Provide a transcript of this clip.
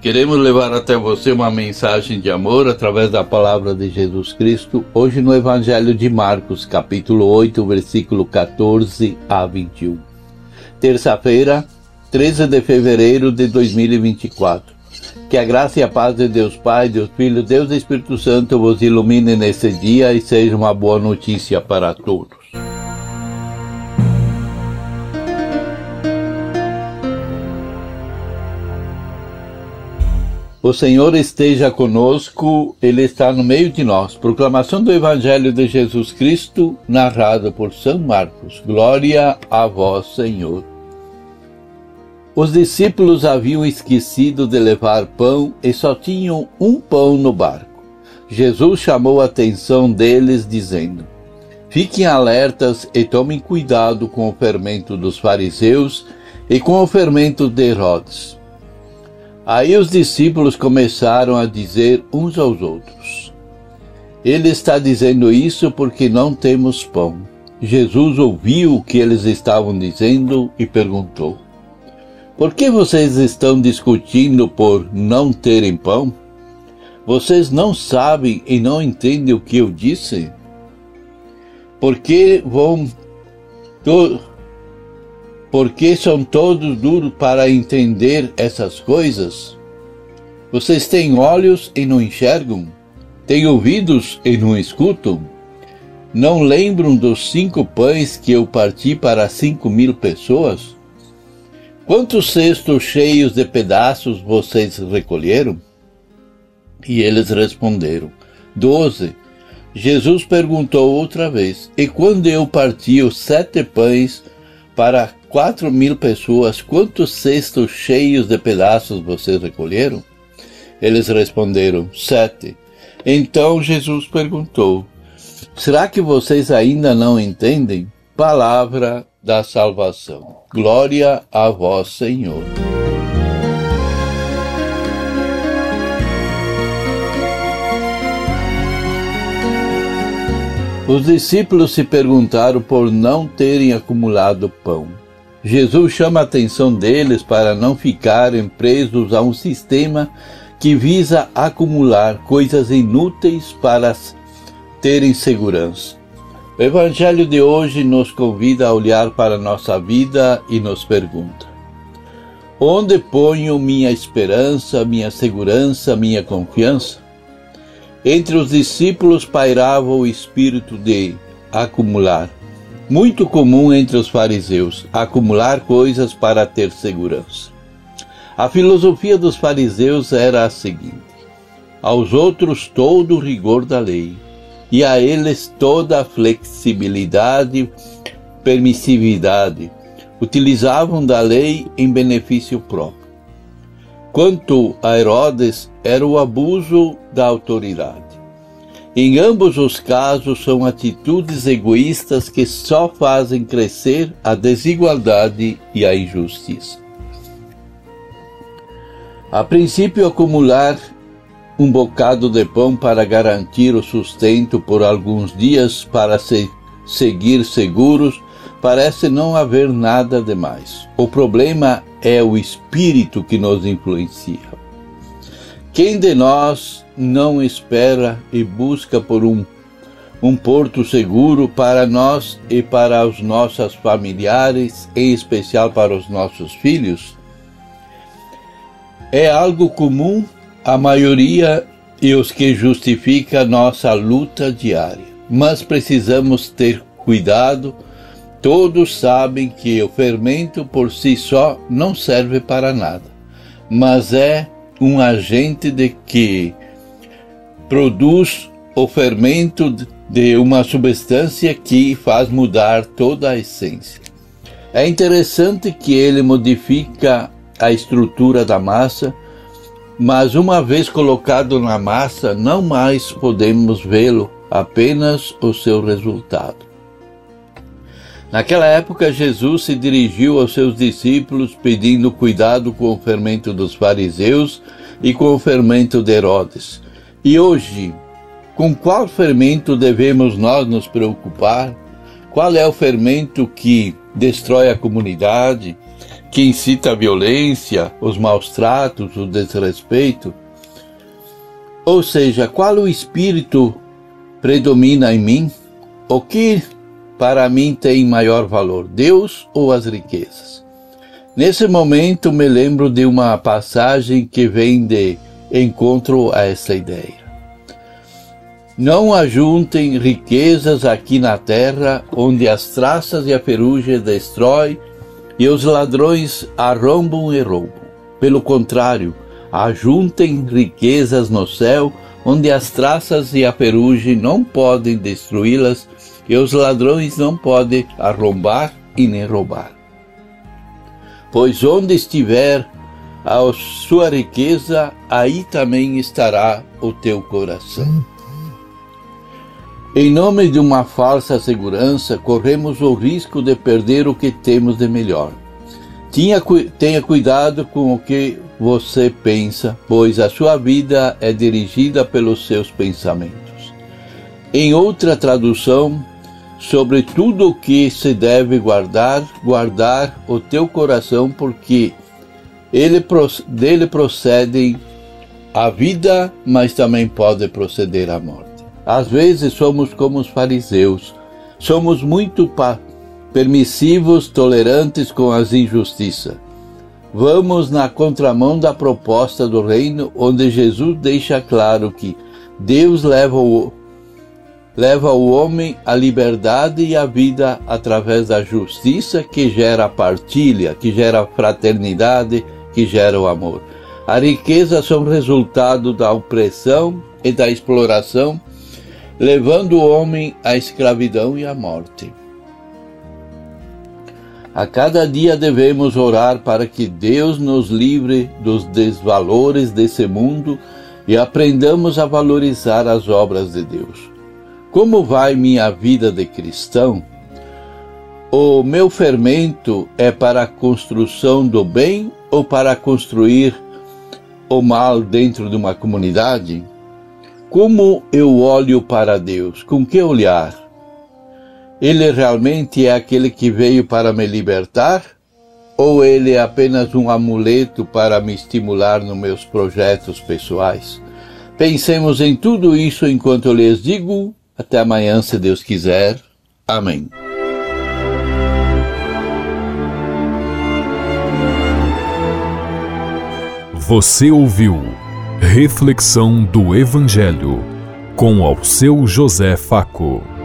Queremos levar até você uma mensagem de amor através da palavra de Jesus Cristo, hoje no Evangelho de Marcos, capítulo 8, versículo 14 a 21. Terça-feira, 13 de fevereiro de 2024. Que a graça e a paz de Deus Pai, Deus Filho, Deus Espírito Santo vos ilumine nesse dia e seja uma boa notícia para todos. O Senhor esteja conosco, Ele está no meio de nós. Proclamação do Evangelho de Jesus Cristo, narrado por São Marcos. Glória a vós, Senhor. Os discípulos haviam esquecido de levar pão e só tinham um pão no barco. Jesus chamou a atenção deles, dizendo: Fiquem alertas e tomem cuidado com o fermento dos fariseus e com o fermento de Herodes Aí os discípulos começaram a dizer uns aos outros: Ele está dizendo isso porque não temos pão. Jesus ouviu o que eles estavam dizendo e perguntou: Por que vocês estão discutindo por não terem pão? Vocês não sabem e não entendem o que eu disse? Por que vão porque são todos duros para entender essas coisas? Vocês têm olhos e não enxergam? Têm ouvidos e não escutam? Não lembram dos cinco pães que eu parti para cinco mil pessoas? Quantos cestos cheios de pedaços vocês recolheram? E eles responderam: Doze. Jesus perguntou outra vez: E quando eu parti os sete pães para quatro mil pessoas, quantos cestos cheios de pedaços vocês recolheram? Eles responderam, sete. Então Jesus perguntou, será que vocês ainda não entendem? Palavra da salvação. Glória a vós, Senhor. Os discípulos se perguntaram por não terem acumulado pão. Jesus chama a atenção deles para não ficarem presos a um sistema que visa acumular coisas inúteis para terem segurança. O Evangelho de hoje nos convida a olhar para nossa vida e nos pergunta: Onde ponho minha esperança, minha segurança, minha confiança? Entre os discípulos pairava o espírito de acumular, muito comum entre os fariseus, acumular coisas para ter segurança. A filosofia dos fariseus era a seguinte: aos outros todo o rigor da lei, e a eles toda a flexibilidade, permissividade. Utilizavam da lei em benefício próprio. Quanto a Herodes, era o abuso da autoridade. Em ambos os casos, são atitudes egoístas que só fazem crescer a desigualdade e a injustiça. A princípio, acumular um bocado de pão para garantir o sustento por alguns dias para se seguir seguros parece não haver nada demais. O problema é o espírito que nos influencia. Quem de nós não espera e busca por um, um porto seguro para nós e para os nossos familiares, em especial para os nossos filhos? É algo comum a maioria e os que justifica nossa luta diária. Mas precisamos ter cuidado Todos sabem que o fermento por si só não serve para nada, mas é um agente de que produz o fermento de uma substância que faz mudar toda a essência. É interessante que ele modifica a estrutura da massa, mas uma vez colocado na massa, não mais podemos vê-lo, apenas o seu resultado. Naquela época, Jesus se dirigiu aos seus discípulos pedindo cuidado com o fermento dos fariseus e com o fermento de Herodes. E hoje, com qual fermento devemos nós nos preocupar? Qual é o fermento que destrói a comunidade, que incita a violência, os maus tratos, o desrespeito? Ou seja, qual o espírito predomina em mim? O que para mim tem maior valor, Deus ou as riquezas? Nesse momento me lembro de uma passagem que vem de encontro a essa ideia. Não ajuntem riquezas aqui na terra, onde as traças e a ferrugem destrói e os ladrões arrombam e roubam. Pelo contrário, ajuntem riquezas no céu, onde as traças e a ferrugem não podem destruí-las e os ladrões não podem arrombar e nem roubar. Pois onde estiver a sua riqueza, aí também estará o teu coração. Em nome de uma falsa segurança, corremos o risco de perder o que temos de melhor. Tenha, tenha cuidado com o que você pensa, pois a sua vida é dirigida pelos seus pensamentos. Em outra tradução, sobre tudo o que se deve guardar, guardar o teu coração, porque ele, dele procedem a vida, mas também pode proceder a morte. Às vezes somos como os fariseus, somos muito permissivos, tolerantes com as injustiças. Vamos na contramão da proposta do reino, onde Jesus deixa claro que Deus leva o, leva o homem à liberdade e à vida através da justiça que gera partilha, que gera fraternidade, que gera o amor. A riqueza são resultado da opressão e da exploração levando o homem à escravidão e à morte. A cada dia devemos orar para que Deus nos livre dos desvalores desse mundo e aprendamos a valorizar as obras de Deus. Como vai minha vida de cristão? O meu fermento é para a construção do bem ou para construir o mal dentro de uma comunidade? Como eu olho para Deus? Com que olhar? Ele realmente é aquele que veio para me libertar? Ou ele é apenas um amuleto para me estimular nos meus projetos pessoais? Pensemos em tudo isso enquanto eu lhes digo. Até amanhã, se Deus quiser. Amém. Você ouviu Reflexão do Evangelho com ao seu José Faco.